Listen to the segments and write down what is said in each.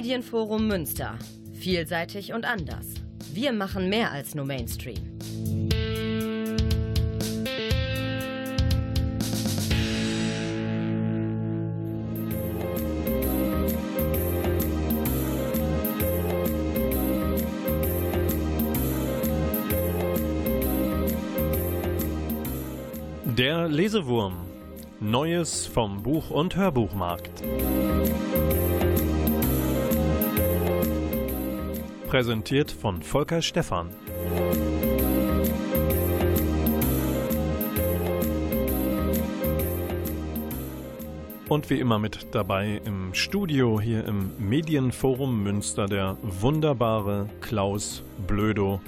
Medienforum Münster. Vielseitig und anders. Wir machen mehr als nur Mainstream. Der Lesewurm. Neues vom Buch- und Hörbuchmarkt. Präsentiert von Volker Stephan. Und wie immer mit dabei im Studio hier im Medienforum Münster der wunderbare Klaus Blödo.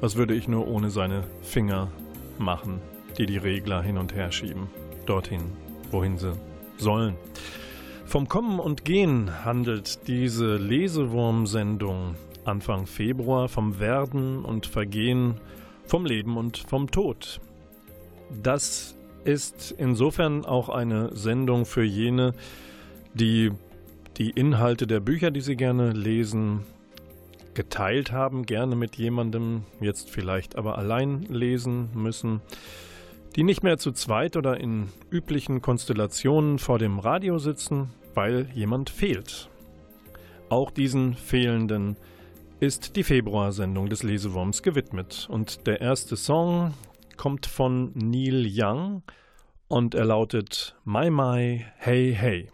Was würde ich nur ohne seine Finger machen? die die Regler hin und her schieben, dorthin, wohin sie sollen. Vom Kommen und Gehen handelt diese Lesewurm-Sendung Anfang Februar vom Werden und Vergehen, vom Leben und vom Tod. Das ist insofern auch eine Sendung für jene, die die Inhalte der Bücher, die sie gerne lesen, geteilt haben, gerne mit jemandem, jetzt vielleicht aber allein lesen müssen die nicht mehr zu zweit oder in üblichen Konstellationen vor dem Radio sitzen, weil jemand fehlt. Auch diesen Fehlenden ist die Februarsendung des Lesewurms gewidmet. Und der erste Song kommt von Neil Young und er lautet My My Hey Hey.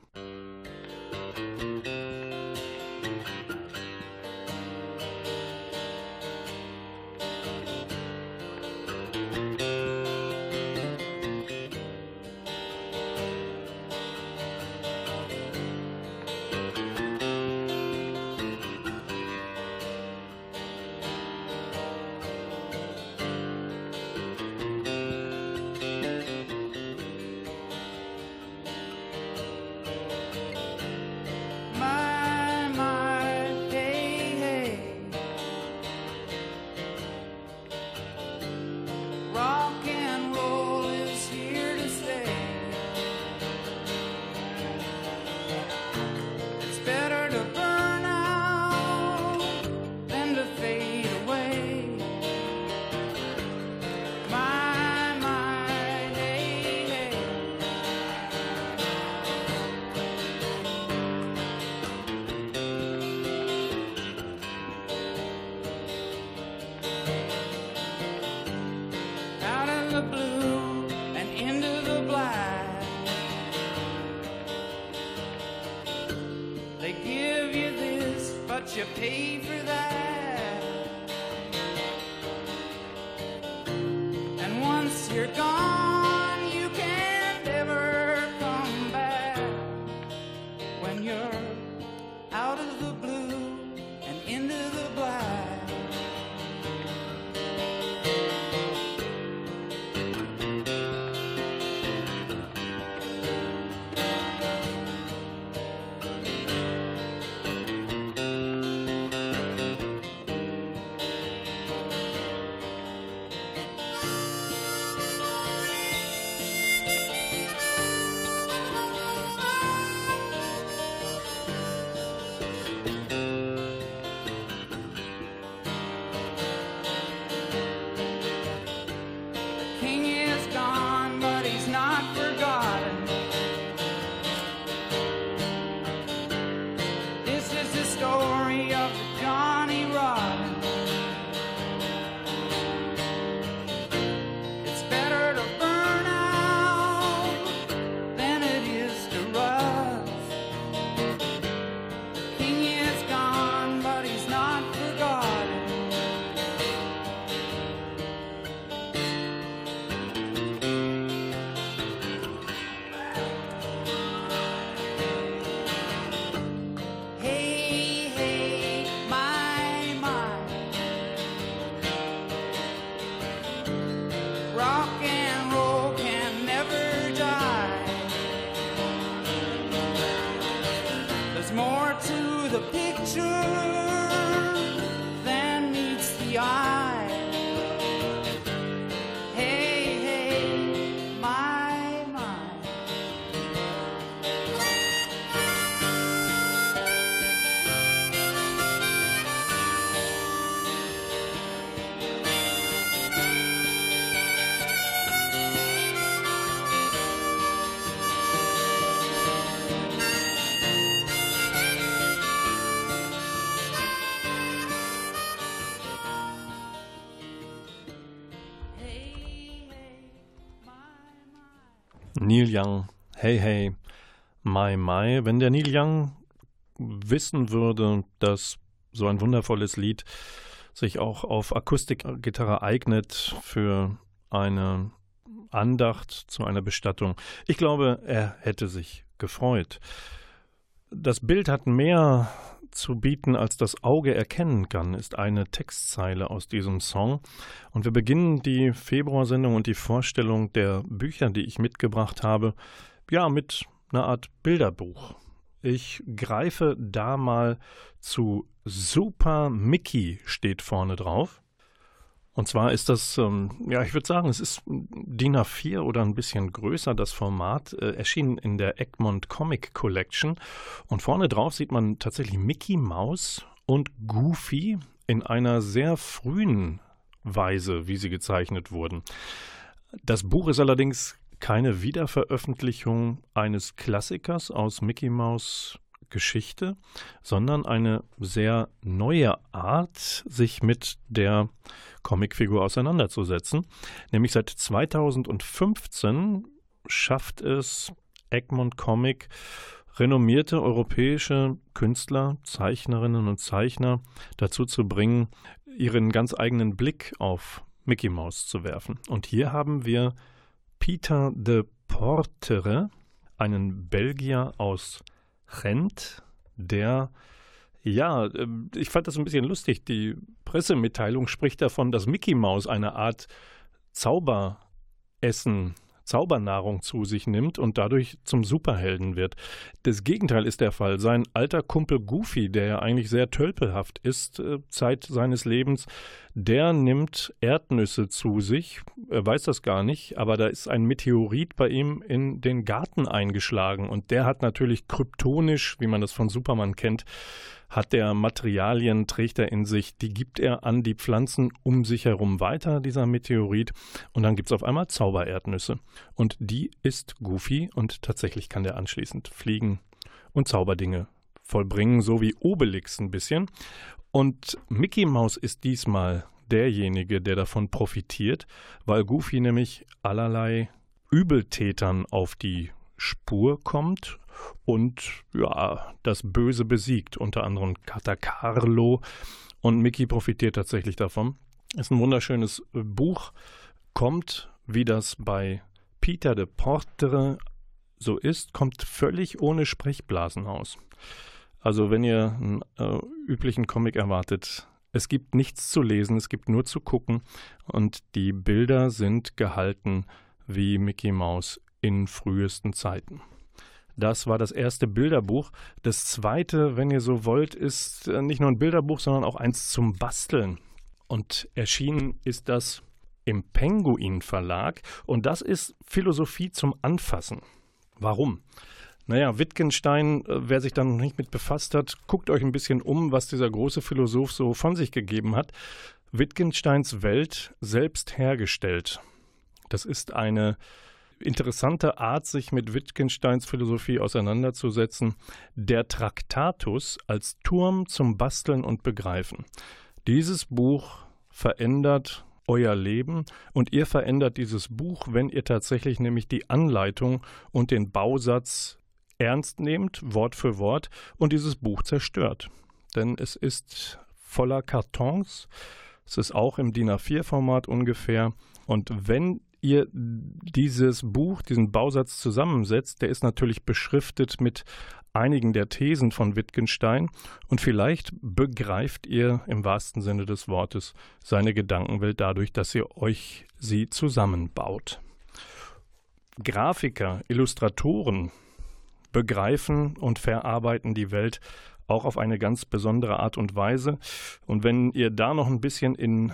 Neil Young, Hey Hey, My My. Wenn der Neil Young wissen würde, dass so ein wundervolles Lied sich auch auf Akustikgitarre eignet für eine Andacht zu einer Bestattung. Ich glaube, er hätte sich gefreut. Das Bild hat mehr zu bieten, als das Auge erkennen kann, ist eine Textzeile aus diesem Song. Und wir beginnen die Februarsendung und die Vorstellung der Bücher, die ich mitgebracht habe, ja, mit einer Art Bilderbuch. Ich greife da mal zu Super Mickey steht vorne drauf. Und zwar ist das, ähm, ja, ich würde sagen, es ist DIN A4 oder ein bisschen größer, das Format, äh, erschienen in der Egmont Comic Collection. Und vorne drauf sieht man tatsächlich Mickey Mouse und Goofy in einer sehr frühen Weise, wie sie gezeichnet wurden. Das Buch ist allerdings keine Wiederveröffentlichung eines Klassikers aus Mickey Mouse Geschichte, sondern eine sehr neue Art, sich mit der Comicfigur auseinanderzusetzen. Nämlich seit 2015 schafft es Egmont Comic, renommierte europäische Künstler, Zeichnerinnen und Zeichner dazu zu bringen, ihren ganz eigenen Blick auf Mickey Mouse zu werfen. Und hier haben wir Peter de Portere, einen Belgier aus Rent, der ja, ähm, ich fand das ein bisschen lustig. Die Pressemitteilung spricht davon, dass Mickey Mouse eine Art Zauberessen Zaubernahrung zu sich nimmt und dadurch zum Superhelden wird. Das Gegenteil ist der Fall. Sein alter Kumpel Goofy, der ja eigentlich sehr tölpelhaft ist, äh, Zeit seines Lebens, der nimmt Erdnüsse zu sich. Er weiß das gar nicht, aber da ist ein Meteorit bei ihm in den Garten eingeschlagen und der hat natürlich kryptonisch, wie man das von Superman kennt, hat der Materialien, trägt er in sich, die gibt er an die Pflanzen um sich herum weiter, dieser Meteorit. Und dann gibt es auf einmal Zaubererdnüsse. Und die ist Goofy und tatsächlich kann der anschließend fliegen und Zauberdinge vollbringen, so wie Obelix ein bisschen. Und Mickey Mouse ist diesmal derjenige, der davon profitiert, weil Goofy nämlich allerlei Übeltätern auf die Spur kommt und ja, das Böse besiegt, unter anderem Katakarlo. Und Mickey profitiert tatsächlich davon. Ist ein wunderschönes äh, Buch, kommt, wie das bei Peter de Portere so ist, kommt völlig ohne Sprechblasen aus. Also wenn ihr einen äh, üblichen Comic erwartet, es gibt nichts zu lesen, es gibt nur zu gucken und die Bilder sind gehalten wie Mickey Mouse in frühesten Zeiten. Das war das erste Bilderbuch. Das zweite, wenn ihr so wollt, ist äh, nicht nur ein Bilderbuch, sondern auch eins zum Basteln. Und erschienen ist das im Penguin Verlag. Und das ist Philosophie zum Anfassen. Warum? Naja, Wittgenstein, äh, wer sich da noch nicht mit befasst hat, guckt euch ein bisschen um, was dieser große Philosoph so von sich gegeben hat. Wittgensteins Welt selbst hergestellt. Das ist eine interessante Art, sich mit Wittgensteins Philosophie auseinanderzusetzen. Der Traktatus als Turm zum Basteln und Begreifen. Dieses Buch verändert euer Leben und ihr verändert dieses Buch, wenn ihr tatsächlich nämlich die Anleitung und den Bausatz ernst nehmt, Wort für Wort, und dieses Buch zerstört. Denn es ist voller Kartons, es ist auch im DIN A4-Format ungefähr. Und wenn ihr dieses Buch, diesen Bausatz zusammensetzt, der ist natürlich beschriftet mit einigen der Thesen von Wittgenstein und vielleicht begreift ihr im wahrsten Sinne des Wortes seine Gedankenwelt dadurch, dass ihr euch sie zusammenbaut. Grafiker, Illustratoren begreifen und verarbeiten die Welt auch auf eine ganz besondere Art und Weise. Und wenn ihr da noch ein bisschen in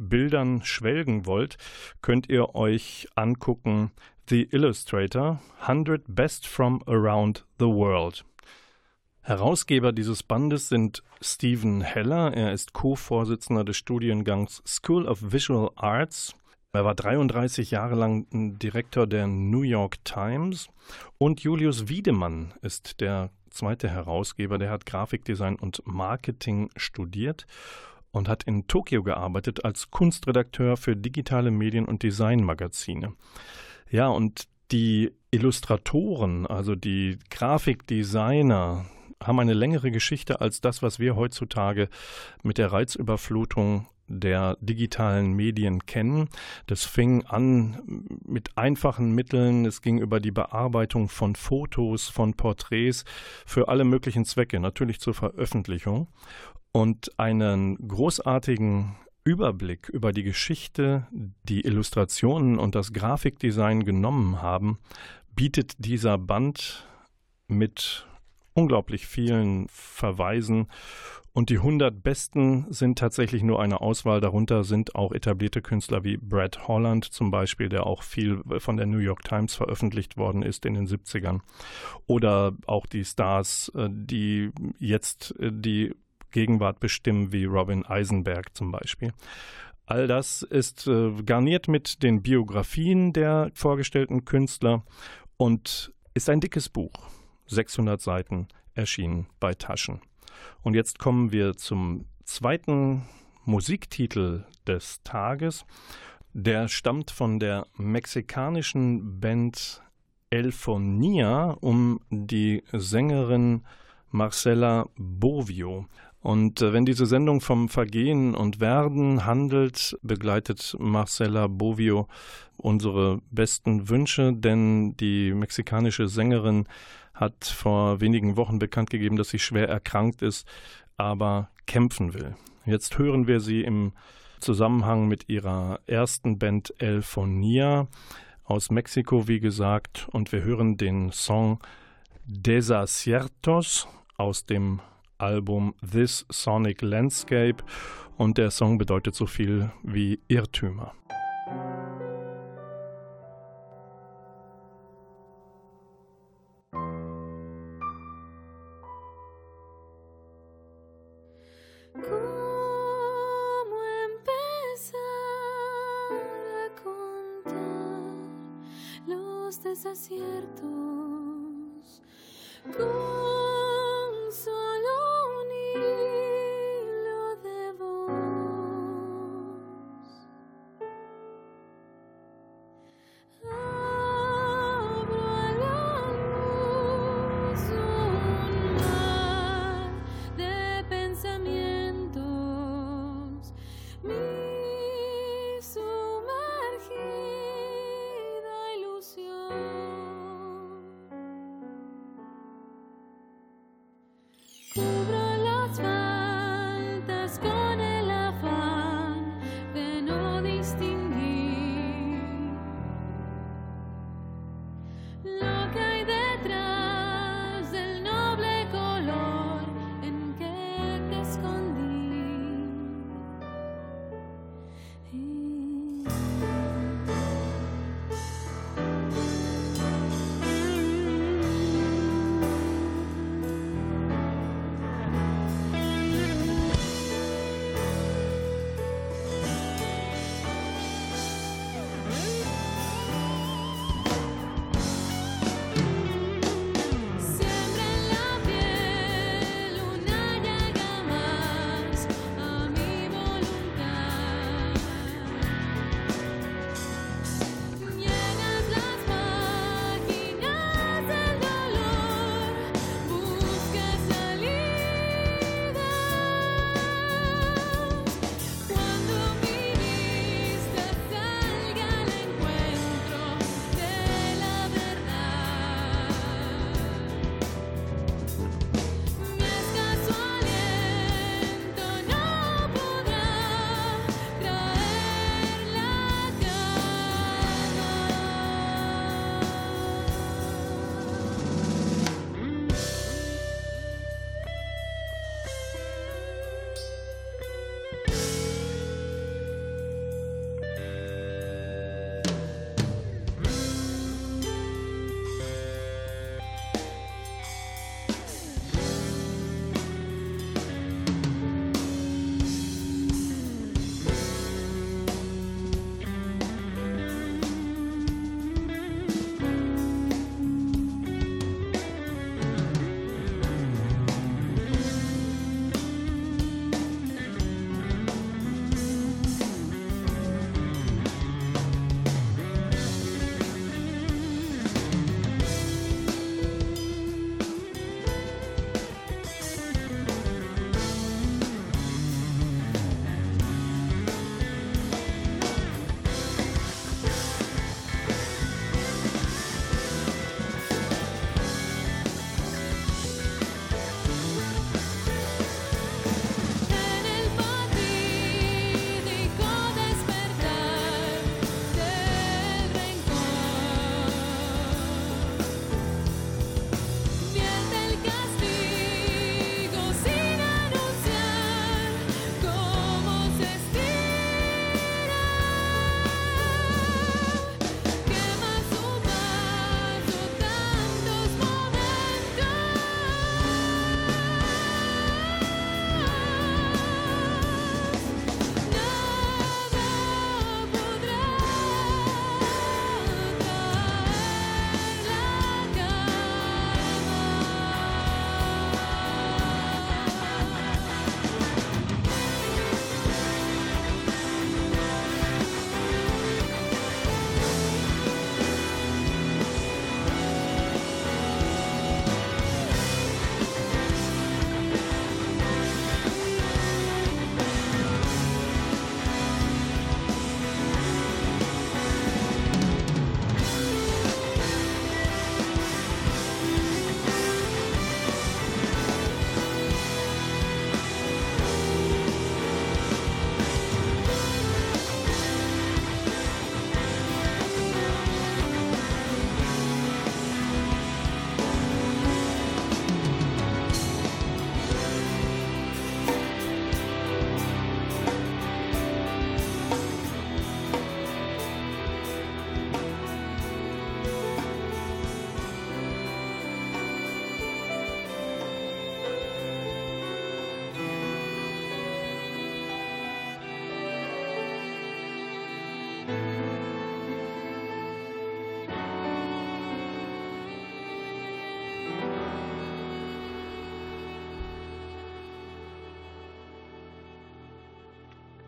Bildern schwelgen wollt, könnt ihr euch angucken The Illustrator 100 Best from Around the World. Herausgeber dieses Bandes sind Stephen Heller. Er ist Co-Vorsitzender des Studiengangs School of Visual Arts. Er war 33 Jahre lang Direktor der New York Times. Und Julius Wiedemann ist der zweite Herausgeber. Der hat Grafikdesign und Marketing studiert und hat in Tokio gearbeitet als Kunstredakteur für digitale Medien und Designmagazine. Ja, und Die Illustratoren, also die Grafikdesigner, haben eine längere Geschichte als das, was wir heutzutage mit der Reizüberflutung der digitalen Medien kennen. Das fing an mit einfachen Mitteln. Es ging über die Bearbeitung von Fotos, von Porträts für alle möglichen Zwecke, natürlich zur Veröffentlichung. Und einen großartigen Überblick über die Geschichte, die Illustrationen und das Grafikdesign genommen haben, bietet dieser Band mit unglaublich vielen Verweisen und die 100 besten sind tatsächlich nur eine Auswahl. Darunter sind auch etablierte Künstler wie Brad Holland zum Beispiel, der auch viel von der New York Times veröffentlicht worden ist in den 70ern. Oder auch die Stars, äh, die jetzt äh, die Gegenwart bestimmen, wie Robin Eisenberg zum Beispiel. All das ist äh, garniert mit den Biografien der vorgestellten Künstler und ist ein dickes Buch. 600 Seiten erschienen bei Taschen. Und jetzt kommen wir zum zweiten Musiktitel des Tages. Der stammt von der mexikanischen Band Elfonia um die Sängerin Marcela Bovio. Und äh, wenn diese Sendung vom Vergehen und Werden handelt, begleitet Marcela Bovio unsere besten Wünsche, denn die mexikanische Sängerin hat vor wenigen Wochen bekannt gegeben, dass sie schwer erkrankt ist, aber kämpfen will. Jetzt hören wir sie im Zusammenhang mit ihrer ersten Band El Fonia aus Mexiko, wie gesagt, und wir hören den Song Desaciertos aus dem Album This Sonic Landscape und der Song bedeutet so viel wie Irrtümer.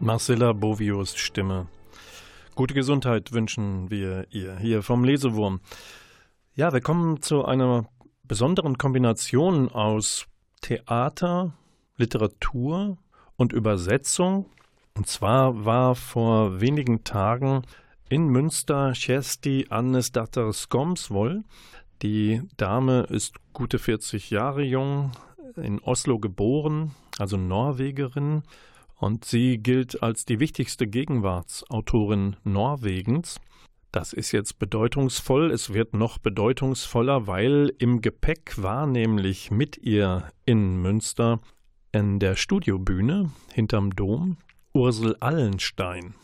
Marcella Bovios Stimme. Gute Gesundheit wünschen wir ihr hier vom Lesewurm. Ja, wir kommen zu einer besonderen Kombination aus Theater, Literatur und Übersetzung. Und zwar war vor wenigen Tagen in Münster Kersti Annesdatter Skomsvoll. Die Dame ist gute 40 Jahre jung, in Oslo geboren, also Norwegerin. Und sie gilt als die wichtigste Gegenwartsautorin Norwegens. Das ist jetzt bedeutungsvoll. Es wird noch bedeutungsvoller, weil im Gepäck war nämlich mit ihr in Münster in der Studiobühne hinterm Dom Ursel Allenstein.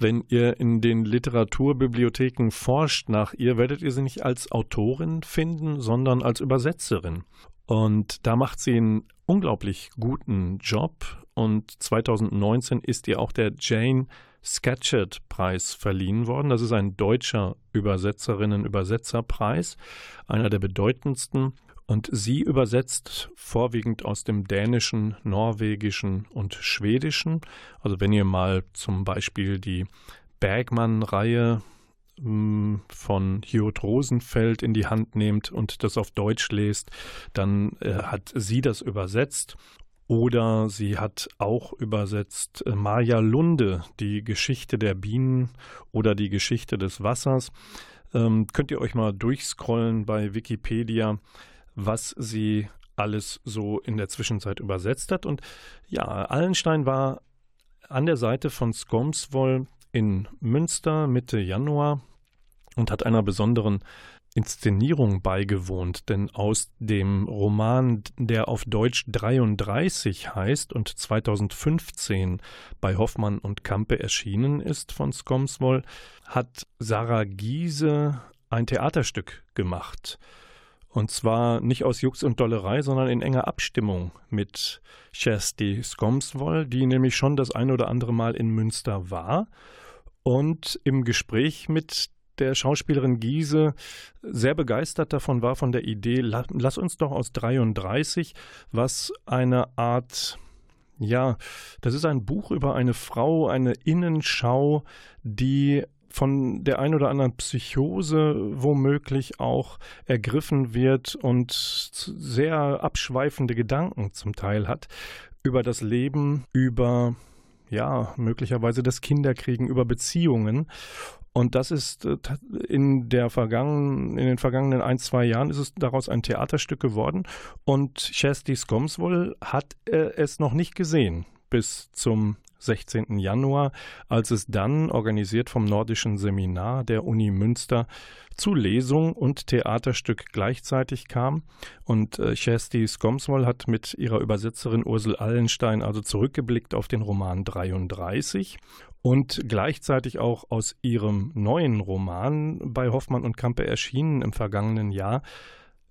Wenn ihr in den Literaturbibliotheken forscht nach ihr, werdet ihr sie nicht als Autorin finden, sondern als Übersetzerin. Und da macht sie einen unglaublich guten Job. Und 2019 ist ihr auch der Jane Scatcherd Preis verliehen worden. Das ist ein deutscher Übersetzerinnen-Übersetzerpreis, einer der bedeutendsten. Und sie übersetzt vorwiegend aus dem Dänischen, Norwegischen und Schwedischen. Also wenn ihr mal zum Beispiel die Bergmann-Reihe hm, von Hiot Rosenfeld in die Hand nehmt und das auf Deutsch lest, dann äh, hat sie das übersetzt. Oder sie hat auch übersetzt äh, Maja Lunde, die Geschichte der Bienen oder die Geschichte des Wassers. Ähm, könnt ihr euch mal durchscrollen bei Wikipedia was sie alles so in der Zwischenzeit übersetzt hat. Und ja, Allenstein war an der Seite von Skomsvoll in Münster Mitte Januar und hat einer besonderen Inszenierung beigewohnt, denn aus dem Roman, der auf Deutsch 33 heißt und 2015 bei Hoffmann und Kampe erschienen ist von Skomsvoll, hat Sarah Giese ein Theaterstück gemacht. Und zwar nicht aus Jux und Dollerei, sondern in enger Abstimmung mit Kersti Skomsvoll, die nämlich schon das ein oder andere Mal in Münster war und im Gespräch mit der Schauspielerin Giese sehr begeistert davon war, von der Idee, lass uns doch aus 33, was eine Art ja, das ist ein Buch über eine Frau, eine Innenschau, die von der ein oder anderen Psychose womöglich auch ergriffen wird und sehr abschweifende Gedanken zum Teil hat über das Leben, über ja, möglicherweise das Kinderkriegen, über Beziehungen. Und das ist äh, in der vergangenen, in den vergangenen ein, zwei Jahren ist es daraus ein Theaterstück geworden. Und Chesty Skomswoll hat äh, es noch nicht gesehen bis zum 16. Januar, als es dann, organisiert vom Nordischen Seminar der Uni Münster, zu Lesung und Theaterstück gleichzeitig kam. Und äh, Kersti Skomswoll hat mit ihrer Übersetzerin Ursel Allenstein also zurückgeblickt auf den Roman 33 und gleichzeitig auch aus ihrem neuen Roman bei Hoffmann und Kampe erschienen im vergangenen Jahr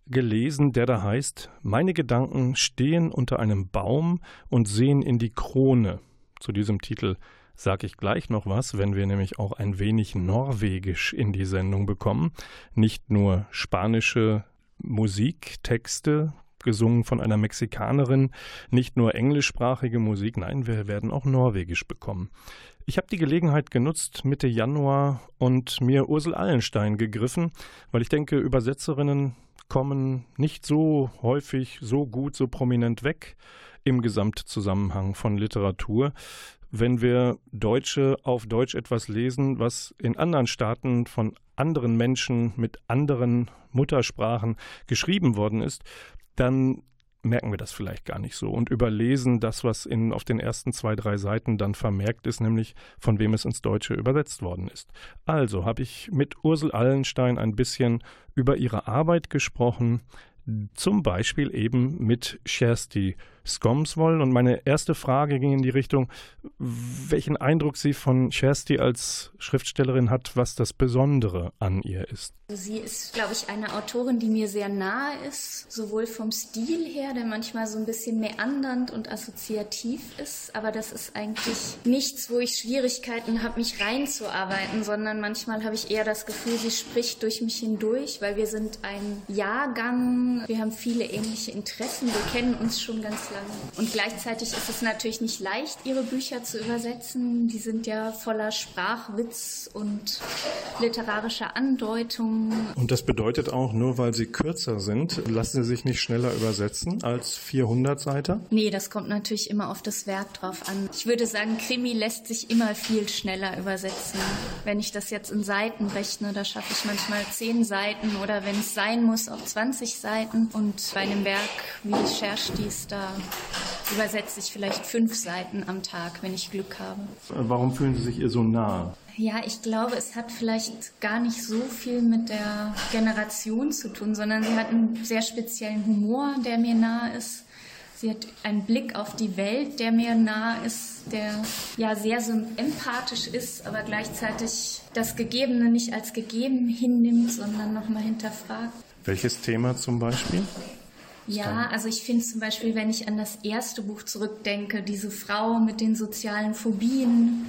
gelesen, der da heißt Meine Gedanken stehen unter einem Baum und sehen in die Krone. Zu diesem Titel sage ich gleich noch was, wenn wir nämlich auch ein wenig Norwegisch in die Sendung bekommen. Nicht nur spanische Musiktexte, gesungen von einer Mexikanerin, nicht nur englischsprachige Musik, nein, wir werden auch Norwegisch bekommen. Ich habe die Gelegenheit genutzt, Mitte Januar und mir Ursel Allenstein gegriffen, weil ich denke, Übersetzerinnen kommen nicht so häufig, so gut, so prominent weg im Gesamtzusammenhang von Literatur. Wenn wir Deutsche auf Deutsch etwas lesen, was in anderen Staaten von anderen Menschen mit anderen Muttersprachen geschrieben worden ist, dann merken wir das vielleicht gar nicht so und überlesen das, was in, auf den ersten zwei, drei Seiten dann vermerkt ist, nämlich von wem es ins Deutsche übersetzt worden ist. Also habe ich mit Ursel Allenstein ein bisschen über ihre Arbeit gesprochen, zum Beispiel eben mit Kersti Skomswoll. Und meine erste Frage ging in die Richtung, welchen Eindruck sie von Kersti als Schriftstellerin hat, was das Besondere an ihr ist. Sie ist, glaube ich, eine Autorin, die mir sehr nahe ist, sowohl vom Stil her, der manchmal so ein bisschen meandernd und assoziativ ist, aber das ist eigentlich nichts, wo ich Schwierigkeiten habe, mich reinzuarbeiten, sondern manchmal habe ich eher das Gefühl, sie spricht durch mich hindurch, weil wir sind ein Jahrgang, wir haben viele ähnliche Interessen, wir kennen uns schon ganz lange. Und gleichzeitig ist es natürlich nicht leicht, ihre Bücher zu übersetzen. Die sind ja voller Sprachwitz und literarischer Andeutungen. Und das bedeutet auch, nur weil sie kürzer sind, lassen sie sich nicht schneller übersetzen als 400 Seiten? Nee, das kommt natürlich immer auf das Werk drauf an. Ich würde sagen, Krimi lässt sich immer viel schneller übersetzen. Wenn ich das jetzt in Seiten rechne, da schaffe ich manchmal 10 Seiten oder wenn es sein muss, auch 20 Seiten. Und bei einem Werk wie Scherstis, da übersetze ich vielleicht fünf Seiten am Tag, wenn ich Glück habe. Warum fühlen Sie sich ihr so nah? Ja, ich glaube, es hat vielleicht gar nicht so viel mit der Generation zu tun, sondern sie hat einen sehr speziellen Humor, der mir nahe ist. Sie hat einen Blick auf die Welt, der mir nahe ist, der ja sehr so empathisch ist, aber gleichzeitig das Gegebene nicht als gegeben hinnimmt, sondern nochmal hinterfragt. Welches Thema zum Beispiel? Ja, also ich finde zum Beispiel, wenn ich an das erste Buch zurückdenke, diese Frau mit den sozialen Phobien,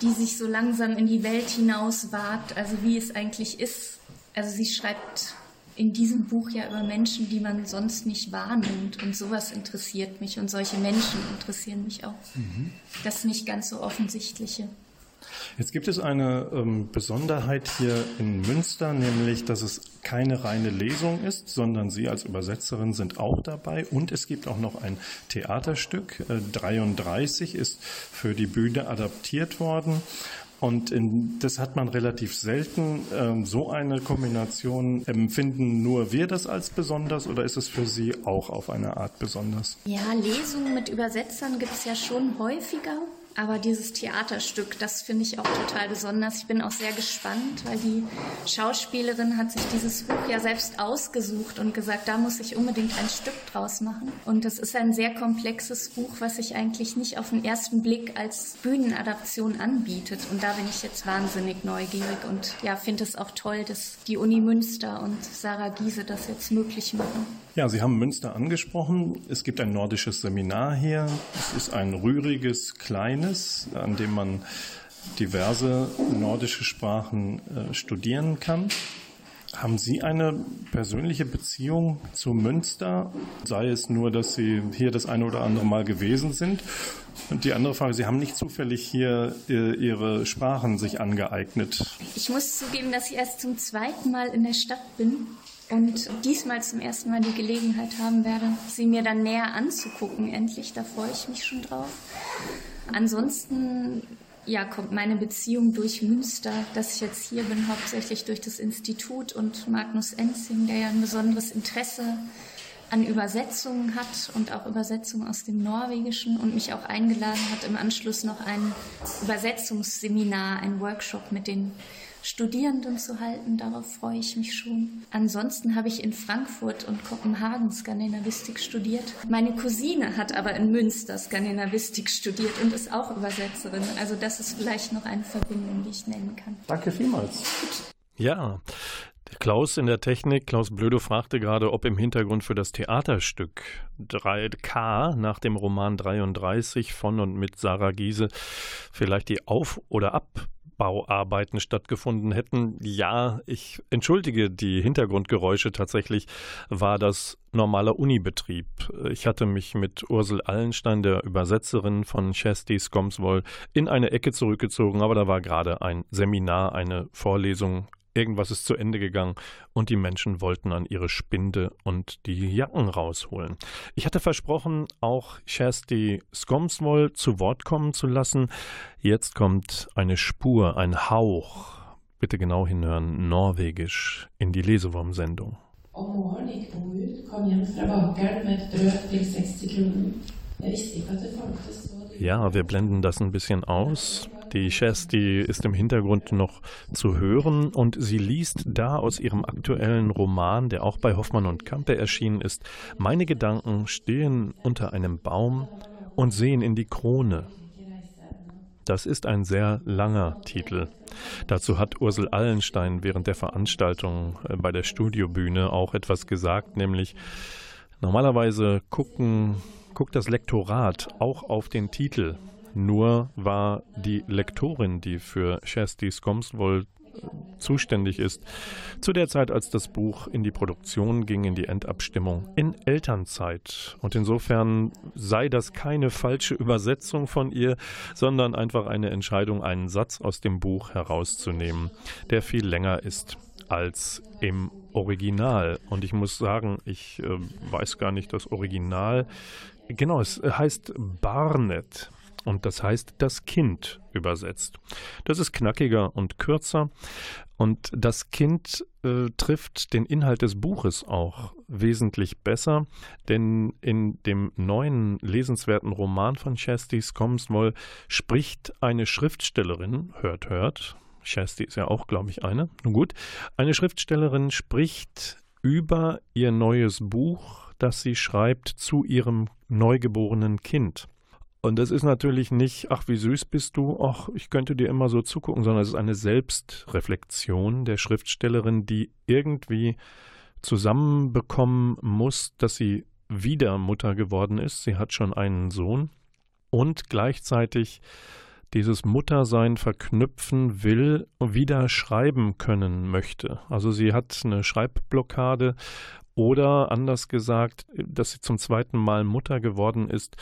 die sich so langsam in die Welt hinaus wagt, also wie es eigentlich ist. Also sie schreibt in diesem Buch ja über Menschen, die man sonst nicht wahrnimmt. Und sowas interessiert mich und solche Menschen interessieren mich auch. Mhm. Das nicht ganz so offensichtliche. Jetzt gibt es eine ähm, Besonderheit hier in Münster, nämlich, dass es keine reine Lesung ist, sondern Sie als Übersetzerin sind auch dabei. Und es gibt auch noch ein Theaterstück. Äh, 33 ist für die Bühne adaptiert worden. Und in, das hat man relativ selten. Ähm, so eine Kombination empfinden nur wir das als besonders oder ist es für Sie auch auf eine Art besonders? Ja, Lesungen mit Übersetzern gibt es ja schon häufiger. Aber dieses Theaterstück, das finde ich auch total besonders. Ich bin auch sehr gespannt, weil die Schauspielerin hat sich dieses Buch ja selbst ausgesucht und gesagt, da muss ich unbedingt ein Stück draus machen. Und das ist ein sehr komplexes Buch, was sich eigentlich nicht auf den ersten Blick als Bühnenadaption anbietet. Und da bin ich jetzt wahnsinnig neugierig und ja, finde es auch toll, dass die Uni Münster und Sarah Giese das jetzt möglich machen. Ja, Sie haben Münster angesprochen. Es gibt ein nordisches Seminar hier. Es ist ein rühriges, kleines, an dem man diverse nordische Sprachen äh, studieren kann. Haben Sie eine persönliche Beziehung zu Münster? Sei es nur, dass Sie hier das eine oder andere Mal gewesen sind? Und die andere Frage, Sie haben nicht zufällig hier äh, Ihre Sprachen sich angeeignet? Ich muss zugeben, dass ich erst zum zweiten Mal in der Stadt bin und diesmal zum ersten Mal die Gelegenheit haben werde, sie mir dann näher anzugucken. Endlich, da freue ich mich schon drauf. Ansonsten ja, kommt meine Beziehung durch Münster, dass ich jetzt hier bin, hauptsächlich durch das Institut und Magnus Enzing, der ja ein besonderes Interesse an Übersetzungen hat und auch Übersetzungen aus dem Norwegischen und mich auch eingeladen hat, im Anschluss noch ein Übersetzungsseminar, ein Workshop mit den Studierenden zu halten. Darauf freue ich mich schon. Ansonsten habe ich in Frankfurt und Kopenhagen Skandinavistik studiert. Meine Cousine hat aber in Münster Skandinavistik studiert und ist auch Übersetzerin. Also das ist vielleicht noch eine Verbindung, die ich nennen kann. Danke vielmals. Ja, Klaus in der Technik, Klaus Blödo fragte gerade, ob im Hintergrund für das Theaterstück 3K nach dem Roman 33 von und mit Sarah Giese vielleicht die Auf- oder Ab- Bauarbeiten stattgefunden hätten. Ja, ich entschuldige die Hintergrundgeräusche. Tatsächlich war das normaler Unibetrieb. Ich hatte mich mit Ursel Allenstein, der Übersetzerin von Chesty Skomswoll, in eine Ecke zurückgezogen, aber da war gerade ein Seminar, eine Vorlesung Irgendwas ist zu Ende gegangen und die Menschen wollten an ihre Spinde und die Jacken rausholen. Ich hatte versprochen, auch Shasti Skomswoll zu Wort kommen zu lassen. Jetzt kommt eine Spur, ein Hauch. Bitte genau hinhören, norwegisch in die Lesewurm-Sendung. Om morgenen gikk Bo ut, kom hjem fra bakeren med et brød til 60 kroner. Jeg visste ja, wir blenden das ein bisschen aus. Die Chess, die ist im Hintergrund noch zu hören und sie liest da aus ihrem aktuellen Roman, der auch bei Hoffmann und Kampe erschienen ist, Meine Gedanken stehen unter einem Baum und sehen in die Krone. Das ist ein sehr langer Titel. Dazu hat Ursel Allenstein während der Veranstaltung äh, bei der Studiobühne auch etwas gesagt, nämlich normalerweise gucken guckt das Lektorat auch auf den Titel. Nur war die Lektorin, die für Shasti Skomswold zuständig ist, zu der Zeit, als das Buch in die Produktion ging, in die Endabstimmung, in Elternzeit. Und insofern sei das keine falsche Übersetzung von ihr, sondern einfach eine Entscheidung, einen Satz aus dem Buch herauszunehmen, der viel länger ist als im Original. Und ich muss sagen, ich äh, weiß gar nicht das Original. Genau, es heißt Barnet. Und das heißt das Kind übersetzt. Das ist knackiger und kürzer. Und das Kind äh, trifft den Inhalt des Buches auch wesentlich besser, denn in dem neuen lesenswerten Roman von Chesty Scommswell spricht eine Schriftstellerin, hört, hört, Chesty ist ja auch, glaube ich, eine, nun gut, eine Schriftstellerin spricht über ihr neues Buch, das sie schreibt zu ihrem neugeborenen Kind. Und das ist natürlich nicht, ach, wie süß bist du, ach, ich könnte dir immer so zugucken, sondern es ist eine Selbstreflexion der Schriftstellerin, die irgendwie zusammenbekommen muss, dass sie wieder Mutter geworden ist. Sie hat schon einen Sohn und gleichzeitig dieses Muttersein verknüpfen will wieder schreiben können möchte. Also sie hat eine Schreibblockade oder anders gesagt, dass sie zum zweiten Mal Mutter geworden ist,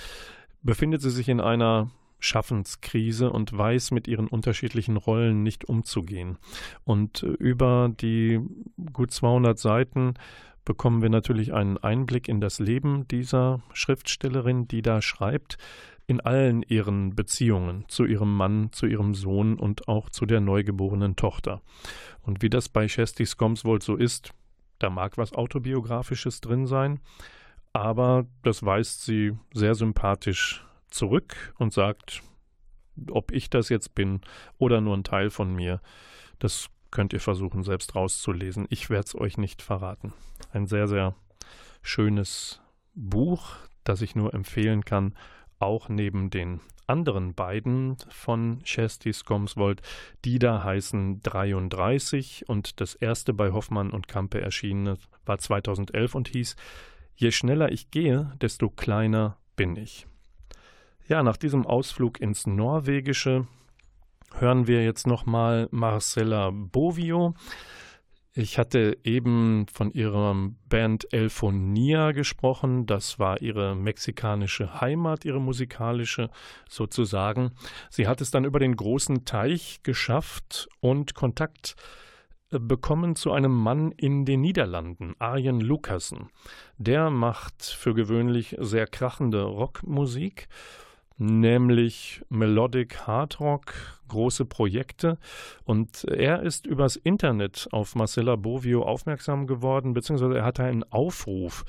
befindet sie sich in einer Schaffenskrise und weiß mit ihren unterschiedlichen Rollen nicht umzugehen. Und über die gut 200 Seiten bekommen wir natürlich einen Einblick in das Leben dieser Schriftstellerin, die da schreibt, in allen ihren Beziehungen zu ihrem Mann, zu ihrem Sohn und auch zu der neugeborenen Tochter. Und wie das bei Chesty Scomswold so ist, da mag was Autobiografisches drin sein, aber das weist sie sehr sympathisch zurück und sagt, ob ich das jetzt bin oder nur ein Teil von mir, das könnt ihr versuchen selbst rauszulesen. Ich werde es euch nicht verraten. Ein sehr, sehr schönes Buch, das ich nur empfehlen kann, auch neben den anderen beiden von Chesty Scomswold, die da heißen 33 und das erste bei Hoffmann und Kampe erschienene war 2011 und hieß Je schneller ich gehe, desto kleiner bin ich. Ja, nach diesem Ausflug ins Norwegische hören wir jetzt nochmal Marcella Bovio. Ich hatte eben von ihrer Band Elfonia gesprochen. Das war ihre mexikanische Heimat, ihre musikalische sozusagen. Sie hat es dann über den großen Teich geschafft und Kontakt äh, bekommen zu einem Mann in den Niederlanden, Arjen Lucassen. Der macht für gewöhnlich sehr krachende Rockmusik nämlich Melodic Hard Rock, große Projekte. Und er ist übers Internet auf Marcella Bovio aufmerksam geworden, beziehungsweise er hat einen Aufruf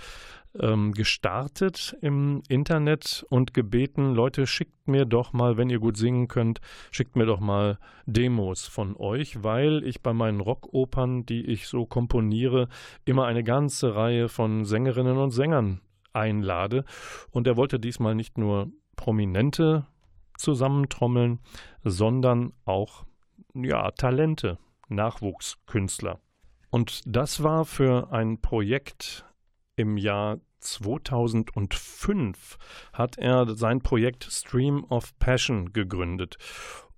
ähm, gestartet im Internet und gebeten, Leute, schickt mir doch mal, wenn ihr gut singen könnt, schickt mir doch mal Demos von euch, weil ich bei meinen Rockopern, die ich so komponiere, immer eine ganze Reihe von Sängerinnen und Sängern einlade. Und er wollte diesmal nicht nur Prominente zusammentrommeln, sondern auch ja, Talente, Nachwuchskünstler. Und das war für ein Projekt im Jahr 2005 hat er sein Projekt Stream of Passion gegründet.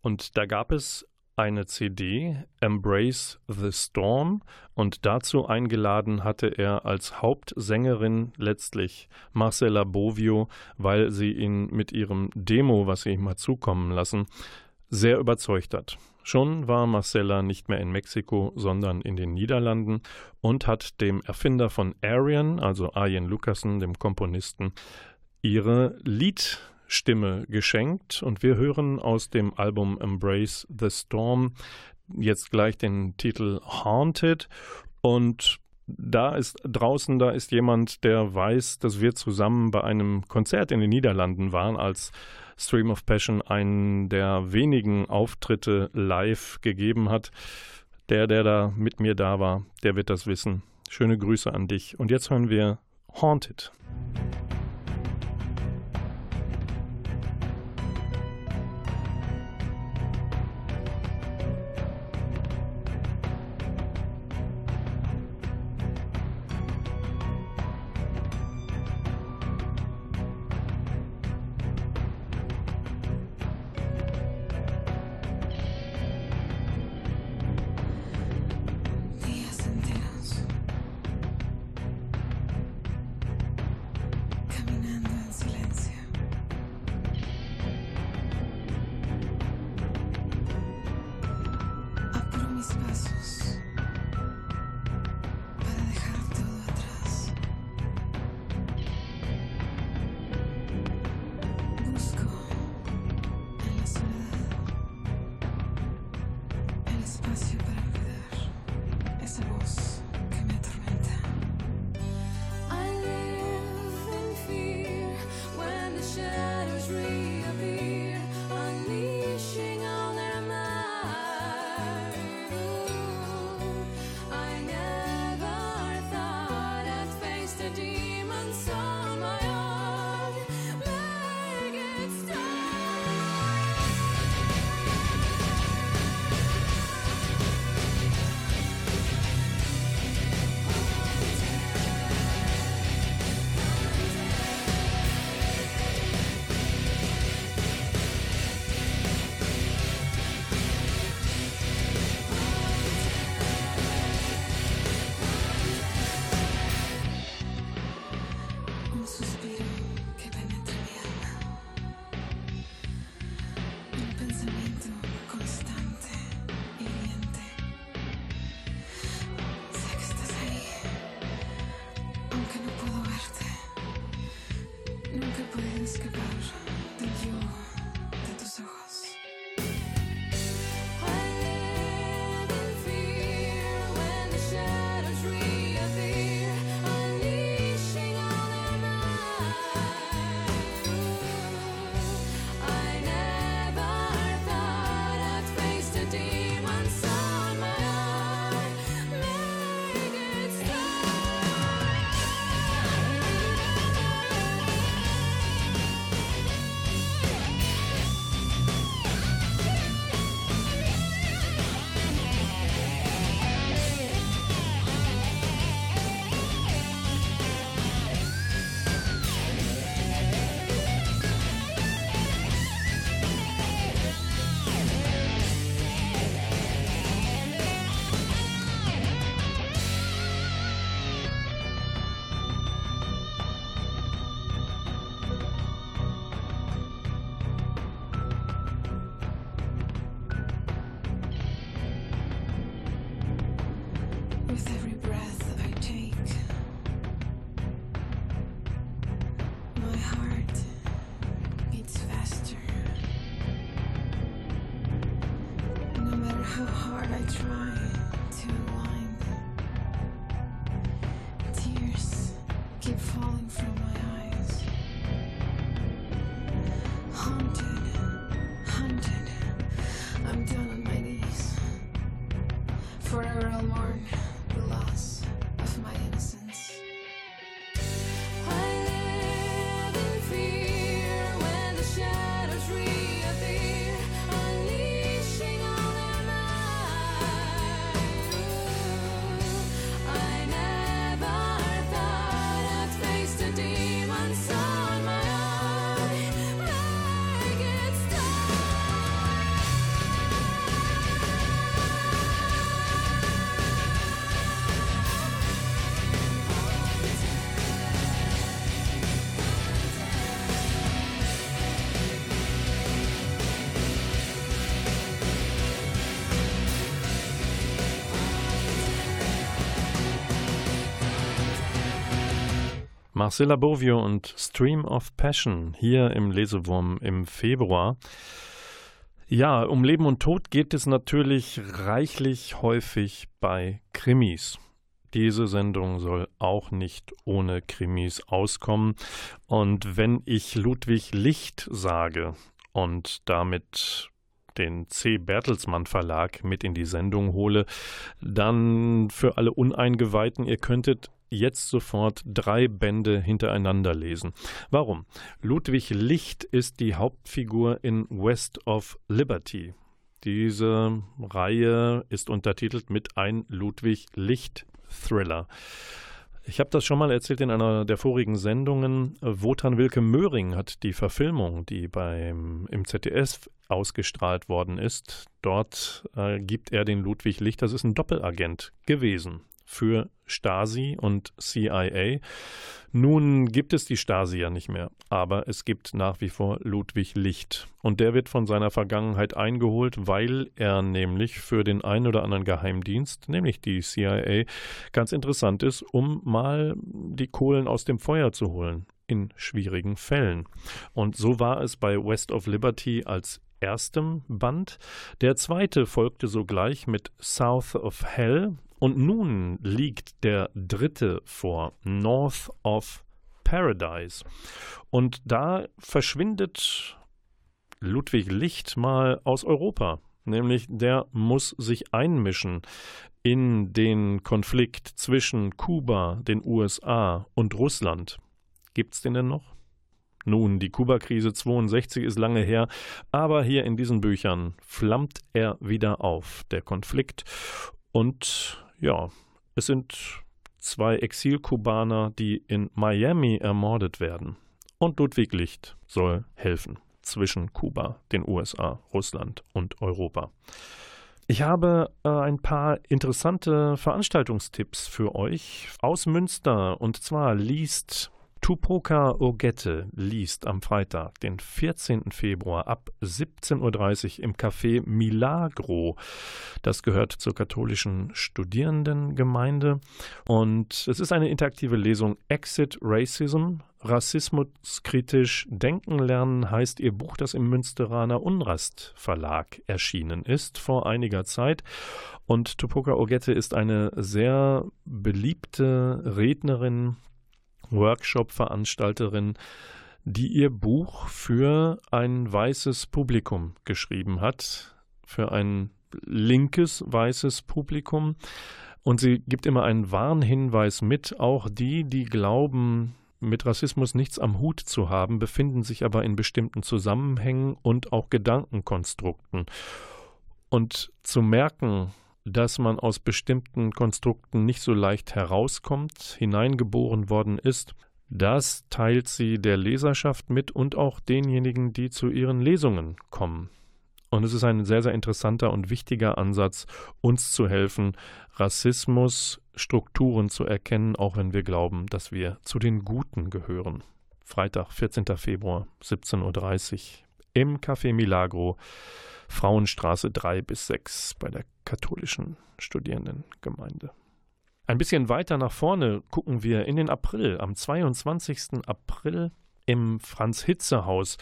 Und da gab es eine CD, Embrace the Storm, und dazu eingeladen hatte er als Hauptsängerin letztlich Marcella Bovio, weil sie ihn mit ihrem Demo, was sie ihm mal zukommen lassen, sehr überzeugt hat. Schon war Marcella nicht mehr in Mexiko, sondern in den Niederlanden und hat dem Erfinder von Arian, also Arjen Lucassen, dem Komponisten, ihre Lied Stimme geschenkt und wir hören aus dem Album Embrace the Storm jetzt gleich den Titel Haunted und da ist draußen, da ist jemand, der weiß, dass wir zusammen bei einem Konzert in den Niederlanden waren, als Stream of Passion einen der wenigen Auftritte live gegeben hat. Der, der da mit mir da war, der wird das wissen. Schöne Grüße an dich. Und jetzt hören wir Haunted. trying Marcella Bovio und Stream of Passion hier im Lesewurm im Februar. Ja, um Leben und Tod geht es natürlich reichlich häufig bei Krimis. Diese Sendung soll auch nicht ohne Krimis auskommen. Und wenn ich Ludwig Licht sage und damit den C. Bertelsmann Verlag mit in die Sendung hole, dann für alle Uneingeweihten, ihr könntet jetzt sofort drei Bände hintereinander lesen. Warum? Ludwig Licht ist die Hauptfigur in West of Liberty. Diese Reihe ist untertitelt mit ein Ludwig Licht Thriller. Ich habe das schon mal erzählt in einer der vorigen Sendungen. Wotan Wilke Möhring hat die Verfilmung, die beim, im ZDF ausgestrahlt worden ist. Dort äh, gibt er den Ludwig Licht, das ist ein Doppelagent gewesen für Stasi und CIA. Nun gibt es die Stasi ja nicht mehr, aber es gibt nach wie vor Ludwig Licht. Und der wird von seiner Vergangenheit eingeholt, weil er nämlich für den einen oder anderen Geheimdienst, nämlich die CIA, ganz interessant ist, um mal die Kohlen aus dem Feuer zu holen in schwierigen Fällen. Und so war es bei West of Liberty als erstem Band. Der zweite folgte sogleich mit South of Hell und nun liegt der dritte vor, North of Paradise. Und da verschwindet Ludwig Licht mal aus Europa. Nämlich der muss sich einmischen in den Konflikt zwischen Kuba, den USA und Russland. Gibt's den denn noch? Nun, die Kuba-Krise 62 ist lange her, aber hier in diesen Büchern flammt er wieder auf, der Konflikt. Und ja, es sind zwei Exilkubaner, die in Miami ermordet werden. Und Ludwig Licht soll helfen zwischen Kuba, den USA, Russland und Europa. Ich habe äh, ein paar interessante Veranstaltungstipps für euch aus Münster. Und zwar liest Tupoka Ogette liest am Freitag, den 14. Februar ab 17.30 Uhr im Café Milagro. Das gehört zur katholischen Studierendengemeinde. Und es ist eine interaktive Lesung Exit Racism. Rassismuskritisch denken lernen heißt ihr Buch, das im Münsteraner Unrast Verlag erschienen ist vor einiger Zeit. Und Tupoka Ogette ist eine sehr beliebte Rednerin, Workshop-Veranstalterin, die ihr Buch für ein weißes Publikum geschrieben hat, für ein linkes weißes Publikum. Und sie gibt immer einen Warnhinweis mit, auch die, die glauben, mit Rassismus nichts am Hut zu haben, befinden sich aber in bestimmten Zusammenhängen und auch Gedankenkonstrukten. Und zu merken, dass man aus bestimmten Konstrukten nicht so leicht herauskommt, hineingeboren worden ist, das teilt sie der Leserschaft mit und auch denjenigen, die zu ihren Lesungen kommen. Und es ist ein sehr, sehr interessanter und wichtiger Ansatz, uns zu helfen, Rassismus, Strukturen zu erkennen, auch wenn wir glauben, dass wir zu den Guten gehören. Freitag, 14. Februar, 17.30 Uhr im Café Milagro Frauenstraße 3 bis 6 bei der katholischen Studierendengemeinde. Ein bisschen weiter nach vorne gucken wir in den April. Am 22. April Im Franz-Hitze-Haus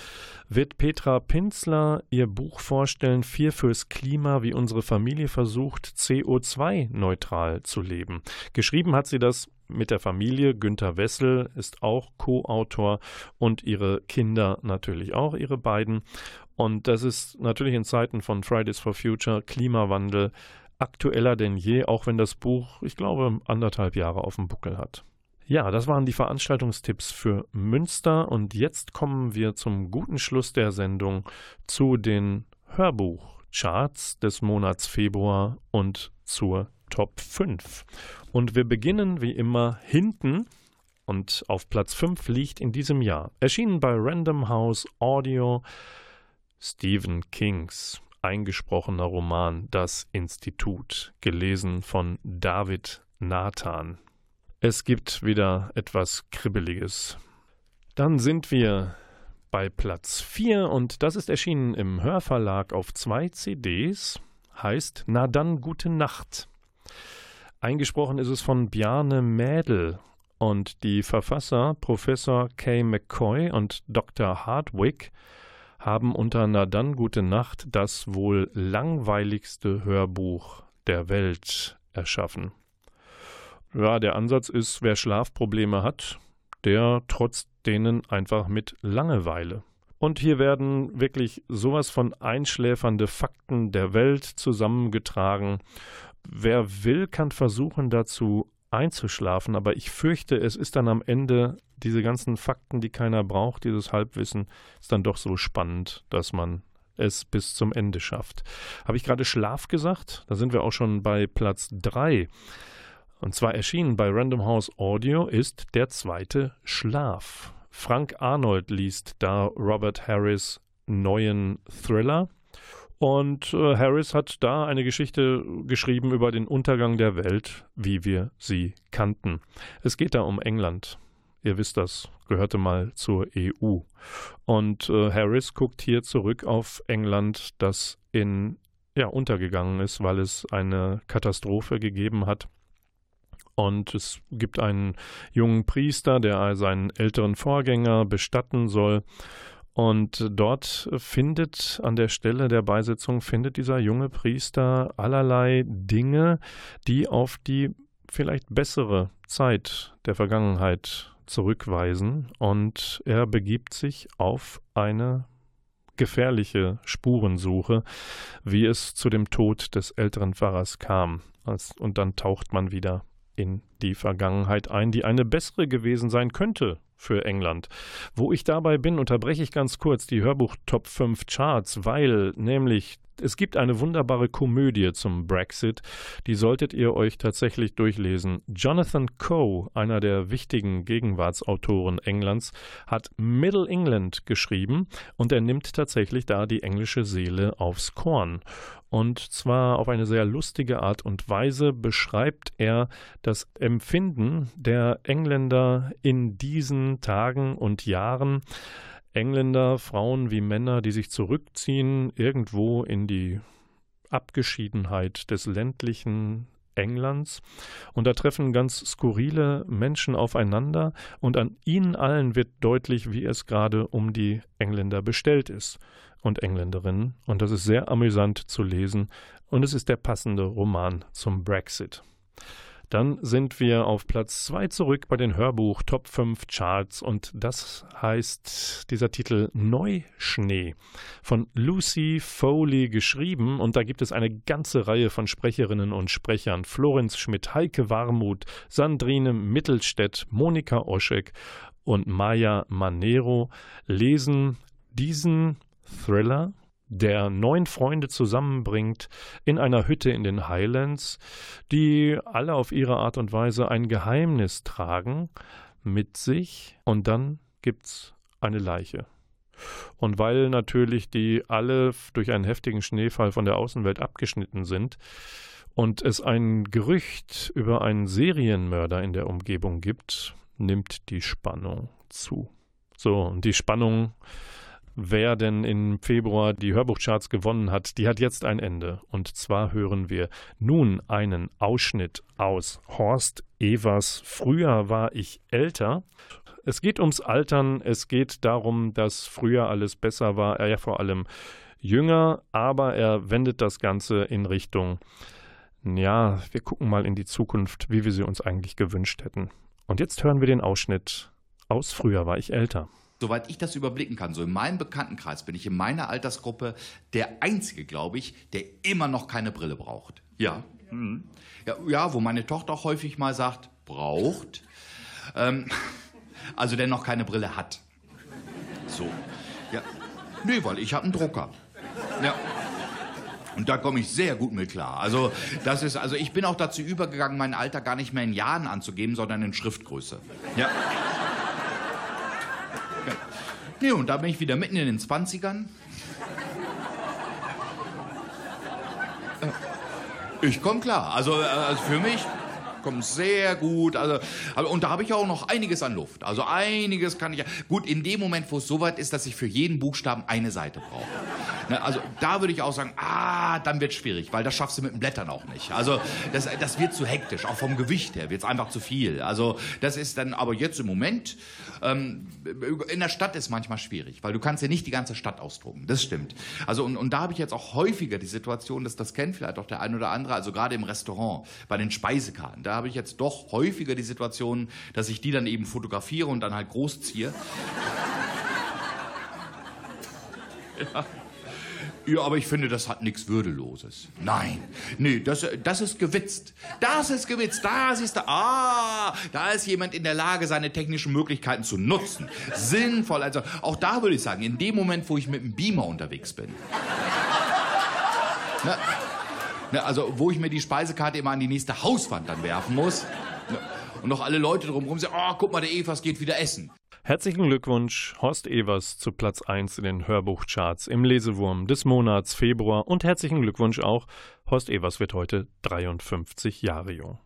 wird Petra Pinzler ihr Buch vorstellen, Vier fürs Klima, wie unsere Familie versucht, CO2-neutral zu leben. Geschrieben hat sie das mit der Familie. Günter Wessel ist auch Co-Autor und ihre Kinder natürlich auch, ihre beiden. Und das ist natürlich in Zeiten von Fridays for Future, Klimawandel, aktueller denn je, auch wenn das Buch, ich glaube, anderthalb Jahre auf dem Buckel hat. Ja, das waren die Veranstaltungstipps für Münster und jetzt kommen wir zum guten Schluss der Sendung zu den Hörbuchcharts des Monats Februar und zur Top 5. Und wir beginnen wie immer hinten und auf Platz 5 liegt in diesem Jahr, erschienen bei Random House Audio, Stephen Kings eingesprochener Roman Das Institut, gelesen von David Nathan. Es gibt wieder etwas Kribbeliges. Dann sind wir bei Platz 4 und das ist erschienen im Hörverlag auf zwei CDs, heißt Na dann gute Nacht. Eingesprochen ist es von Bjarne Mädel und die Verfasser Professor Kay McCoy und Dr. Hardwick haben unter Na dann gute Nacht das wohl langweiligste Hörbuch der Welt erschaffen. Ja, der Ansatz ist, wer Schlafprobleme hat, der trotzt denen einfach mit Langeweile. Und hier werden wirklich sowas von einschläfernde Fakten der Welt zusammengetragen. Wer will, kann versuchen, dazu einzuschlafen, aber ich fürchte, es ist dann am Ende diese ganzen Fakten, die keiner braucht, dieses Halbwissen, ist dann doch so spannend, dass man es bis zum Ende schafft. Habe ich gerade Schlaf gesagt? Da sind wir auch schon bei Platz 3. Und zwar erschienen bei Random House Audio ist der zweite Schlaf. Frank Arnold liest da Robert Harris neuen Thriller. Und äh, Harris hat da eine Geschichte geschrieben über den Untergang der Welt, wie wir sie kannten. Es geht da um England. Ihr wisst das, gehörte mal zur EU. Und äh, Harris guckt hier zurück auf England, das in ja, untergegangen ist, weil es eine Katastrophe gegeben hat und es gibt einen jungen Priester, der seinen älteren Vorgänger bestatten soll. Und dort findet an der Stelle der Beisetzung findet dieser junge Priester allerlei Dinge, die auf die vielleicht bessere Zeit der Vergangenheit zurückweisen. Und er begibt sich auf eine gefährliche Spurensuche, wie es zu dem Tod des älteren Pfarrers kam. Und dann taucht man wieder in die Vergangenheit ein, die eine bessere gewesen sein könnte für England. Wo ich dabei bin, unterbreche ich ganz kurz die Hörbuch Top 5 Charts, weil nämlich es gibt eine wunderbare Komödie zum Brexit, die solltet ihr euch tatsächlich durchlesen. Jonathan Coe, einer der wichtigen Gegenwartsautoren Englands, hat Middle England geschrieben und er nimmt tatsächlich da die englische Seele aufs Korn. Und zwar auf eine sehr lustige Art und Weise beschreibt er das Empfinden der Engländer in diesen Tagen und Jahren. Engländer, Frauen wie Männer, die sich zurückziehen irgendwo in die Abgeschiedenheit des ländlichen Englands. Und da treffen ganz skurrile Menschen aufeinander und an ihnen allen wird deutlich, wie es gerade um die Engländer bestellt ist und Engländerinnen. Und das ist sehr amüsant zu lesen und es ist der passende Roman zum Brexit. Dann sind wir auf Platz 2 zurück bei den Hörbuch Top 5 Charts und das heißt dieser Titel Neuschnee von Lucy Foley geschrieben und da gibt es eine ganze Reihe von Sprecherinnen und Sprechern. Florenz Schmidt, Heike Warmuth, Sandrine Mittelstädt, Monika Oschek und Maya Manero lesen diesen Thriller der neun Freunde zusammenbringt in einer Hütte in den Highlands, die alle auf ihre Art und Weise ein Geheimnis tragen mit sich und dann gibt's eine Leiche. Und weil natürlich die alle durch einen heftigen Schneefall von der Außenwelt abgeschnitten sind und es ein Gerücht über einen Serienmörder in der Umgebung gibt, nimmt die Spannung zu. So, und die Spannung wer denn im Februar die Hörbuchcharts gewonnen hat, die hat jetzt ein Ende. Und zwar hören wir nun einen Ausschnitt aus Horst Evers Früher war ich älter. Es geht ums Altern, es geht darum, dass früher alles besser war, er ja vor allem jünger, aber er wendet das Ganze in Richtung, ja, wir gucken mal in die Zukunft, wie wir sie uns eigentlich gewünscht hätten. Und jetzt hören wir den Ausschnitt aus Früher war ich älter. Soweit ich das überblicken kann, so in meinem Bekanntenkreis bin ich in meiner Altersgruppe der Einzige, glaube ich, der immer noch keine Brille braucht. Ja. Mhm. Ja, ja, wo meine Tochter auch häufig mal sagt, braucht. Ähm, also der noch keine Brille hat. So. Ja. Nee, weil ich habe einen Drucker. Ja. Und da komme ich sehr gut mit klar. Also, das ist, also ich bin auch dazu übergegangen, mein Alter gar nicht mehr in Jahren anzugeben, sondern in Schriftgröße. Ja. ja. Nee, und da bin ich wieder mitten in den 20ern. Ich komme klar. Also, also für mich kommt sehr gut. Also, und da habe ich auch noch einiges an Luft. Also einiges kann ich. Gut, in dem Moment, wo es soweit ist, dass ich für jeden Buchstaben eine Seite brauche. Ne, also da würde ich auch sagen, ah, dann wird schwierig, weil das schaffst du mit den Blättern auch nicht. Also das, das wird zu hektisch, auch vom Gewicht her wird es einfach zu viel. Also das ist dann, aber jetzt im Moment, ähm, in der Stadt ist manchmal schwierig, weil du kannst ja nicht die ganze Stadt ausdrucken. Das stimmt. Also und, und da habe ich jetzt auch häufiger die Situation, dass das kennt vielleicht auch der ein oder andere, also gerade im Restaurant, bei den Speisekarten, da habe ich jetzt doch häufiger die Situation, dass ich die dann eben fotografiere und dann halt großziehe. ja. Ja, aber ich finde, das hat nichts Würdeloses. Nein, nee, das, das ist gewitzt. Das ist gewitzt. Da siehst du, ah, da ist jemand in der Lage, seine technischen Möglichkeiten zu nutzen. Sinnvoll. Also auch da würde ich sagen, in dem Moment, wo ich mit dem Beamer unterwegs bin. Na, na, also wo ich mir die Speisekarte immer an die nächste Hauswand dann werfen muss. Na, und noch alle Leute drumherum sagen, oh, guck mal, der Evas geht wieder essen. Herzlichen Glückwunsch, Horst Evers zu Platz 1 in den Hörbuchcharts im Lesewurm des Monats Februar und herzlichen Glückwunsch auch, Horst Evers wird heute 53 Jahre jung.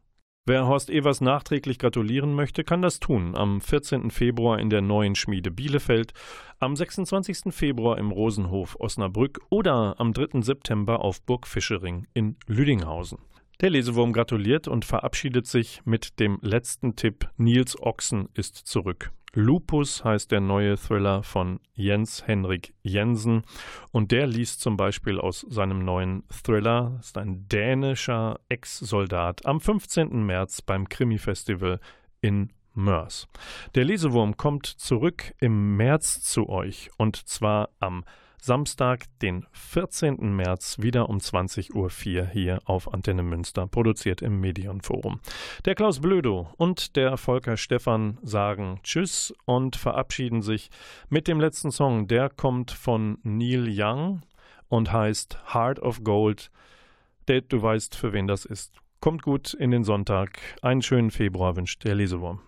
Wer Horst Evers nachträglich gratulieren möchte, kann das tun am 14. Februar in der neuen Schmiede Bielefeld, am 26. Februar im Rosenhof Osnabrück oder am 3. September auf Burg Fischering in Lüdinghausen. Der Lesewurm gratuliert und verabschiedet sich mit dem letzten Tipp Nils Ochsen ist zurück. Lupus heißt der neue Thriller von Jens Henrik Jensen und der liest zum Beispiel aus seinem neuen Thriller, ist ein dänischer Ex-Soldat, am 15. März beim Krimi-Festival in Mörs. Der Lesewurm kommt zurück im März zu euch und zwar am Samstag, den 14. März, wieder um 20.04 Uhr hier auf Antenne Münster, produziert im Medienforum. Der Klaus Blödo und der Volker Stephan sagen Tschüss und verabschieden sich mit dem letzten Song. Der kommt von Neil Young und heißt Heart of Gold. Dave, du weißt, für wen das ist. Kommt gut in den Sonntag. Einen schönen Februar wünscht der Lesewurm.